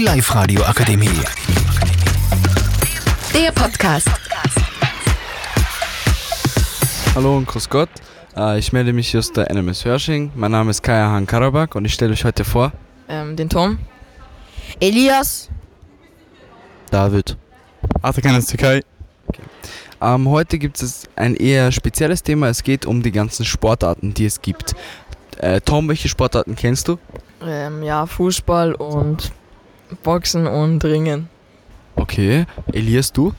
Die Live-Radio Akademie. Der Podcast. Hallo und grüß Gott. Äh, Ich melde mich hier aus der NMS Hörsching. Mein Name ist Kaya Han Karabak und ich stelle euch heute vor. Ähm, den Tom. Elias. David. Atakan aus Türkei. Ähm, heute gibt es ein eher spezielles Thema. Es geht um die ganzen Sportarten, die es gibt. Äh, Tom, welche Sportarten kennst du? Ähm, ja, Fußball und Boxen und Ringen. Okay. Elias, du?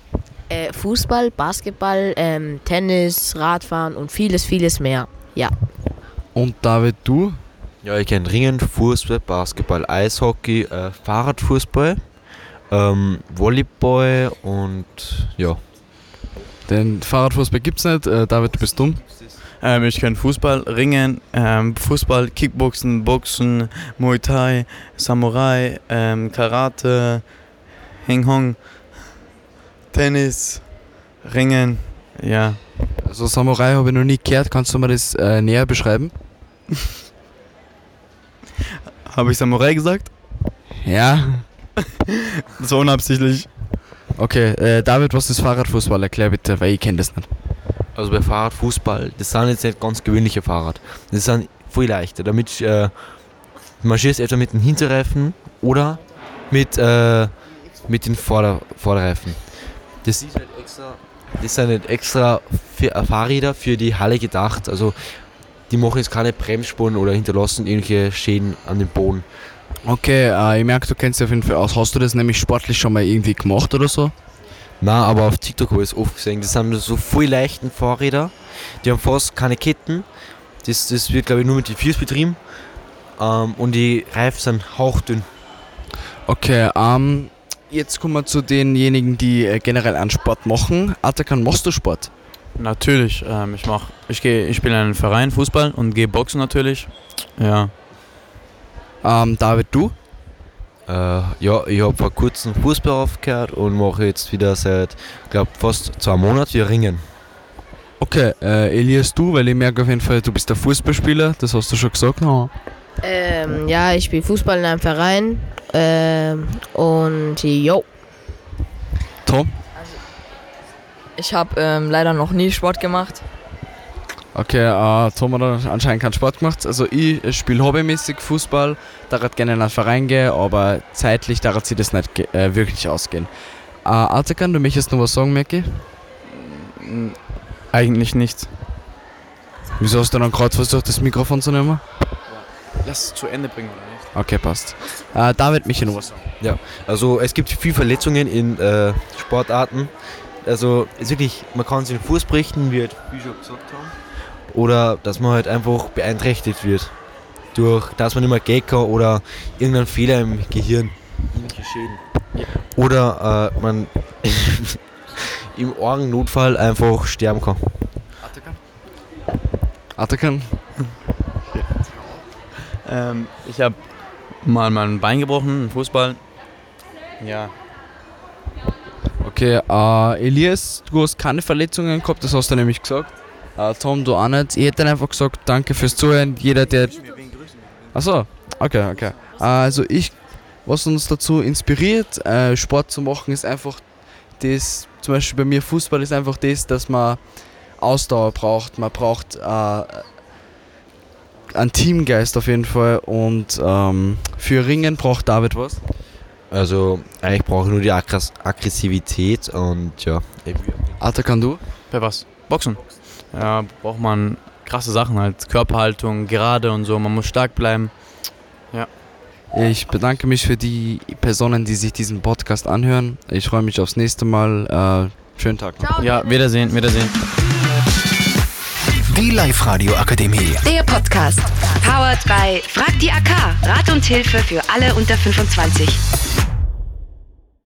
Äh, Fußball, Basketball, ähm, Tennis, Radfahren und vieles, vieles mehr. Ja. Und David, du? Ja, ich kenne Ringen, Fußball, Basketball, Eishockey, äh, Fahrradfußball, ähm, Volleyball und ja. Den Fahrradfußball gibt's nicht. Äh, David, du bist dumm. Ähm, ich kenne Fußball, Ringen, ähm, Fußball, Kickboxen, Boxen, Muay Thai, Samurai, ähm, Karate, Hing Hong, Tennis, Ringen, ja. Also Samurai habe ich noch nie gehört. Kannst du mir das äh, näher beschreiben? Habe ich Samurai gesagt? Ja. War unabsichtlich. Okay, äh, David, was ist Fahrradfußball? Erklär bitte, weil ich kenne das nicht. Also bei Fahrradfußball, das sind jetzt nicht ganz gewöhnliche Fahrrad. Das sind viel leichter. Damit äh, marschierst du etwa mit den Hinterreifen oder mit, äh, mit den Vorder Vorderreifen. Das halt das sind halt extra äh, Fahrräder für die Halle gedacht. Also die machen jetzt keine Bremsspuren oder hinterlassen irgendwelche Schäden an den Boden. Okay, äh, ich merke, du kennst dich auf jeden Fall aus. Hast du das nämlich sportlich schon mal irgendwie gemacht oder so? Na, aber auf TikTok habe ich es oft gesehen. Das sind so voll leichten Fahrräder. Die haben fast keine Ketten. Das, das wird, glaube ich, nur mit den Füßen betrieben. Ähm, und die Reifen sind hauchdünn. Okay, ähm, jetzt kommen wir zu denjenigen, die äh, generell einen Sport machen. Atakan, machst du Sport? Natürlich, ähm, ich mach, ich gehe, ich spiele in einem Verein Fußball und gehe Boxen natürlich. Ja. Ähm, David, du? Äh, ja, ich habe vor kurzem Fußball aufgehört und mache jetzt wieder seit, glaube fast zwei Monaten wieder Ringen. Okay, äh, Elias, du, weil ich merke auf jeden Fall, du bist der Fußballspieler, das hast du schon gesagt. No. Ähm, ja, ich spiele Fußball in einem Verein. Ähm, und jo. Tom? Ich habe ähm, leider noch nie Sport gemacht. Okay, äh, Tom hat anscheinend keinen Sport gemacht. Also ich spiele hobbymäßig Fußball, da hat gerne in einen Verein gehen, aber zeitlich da sie das nicht äh, wirklich ausgehen. Äh, Atakan, du möchtest noch was sagen, Mackie? Mm, Eigentlich nichts. Wieso hast du dann gerade versucht, das Mikrofon zu nehmen? Lass es zu Ende bringen, oder nicht? Okay, passt. Äh, David, möchte noch was sagen? Also es gibt viele Verletzungen in äh, Sportarten. Also es ist wirklich, man kann sich den Fuß brechen, wie halt schon gesagt haben. Oder dass man halt einfach beeinträchtigt wird. Durch, dass man nicht mehr gehen kann oder irgendein Fehler im Gehirn. Irgendwelche Schäden. Oder äh, man im Orgennotfall einfach sterben kann. Atakan? Ähm, ich habe mal mein Bein gebrochen im Fußball. Ja. Okay, äh, Elias, du hast keine Verletzungen gehabt, das hast du nämlich gesagt. Äh, Tom, du auch nicht. Ich hätte einfach gesagt, danke fürs Zuhören. Jeder, der. Achso, okay, okay. Äh, also ich, was uns dazu inspiriert, äh, Sport zu machen, ist einfach das, zum Beispiel bei mir Fußball ist einfach das, dass man Ausdauer braucht. Man braucht äh, einen Teamgeist auf jeden Fall und ähm, für Ringen braucht David was. Also eigentlich brauche ich nur die Aggress Aggressivität und ja. Atakan, du? Bei was? Boxen. Ja, braucht man krasse Sachen halt. Körperhaltung, gerade und so. Man muss stark bleiben. Ich bedanke mich für die Personen, die sich diesen Podcast anhören. Ich freue mich aufs nächste Mal. Äh, schönen Tag noch. Ja, Wiedersehen, Wiedersehen. Die Live-Radio Akademie. Der Podcast. Powered by Frag die AK. Rat und Hilfe für alle unter 25.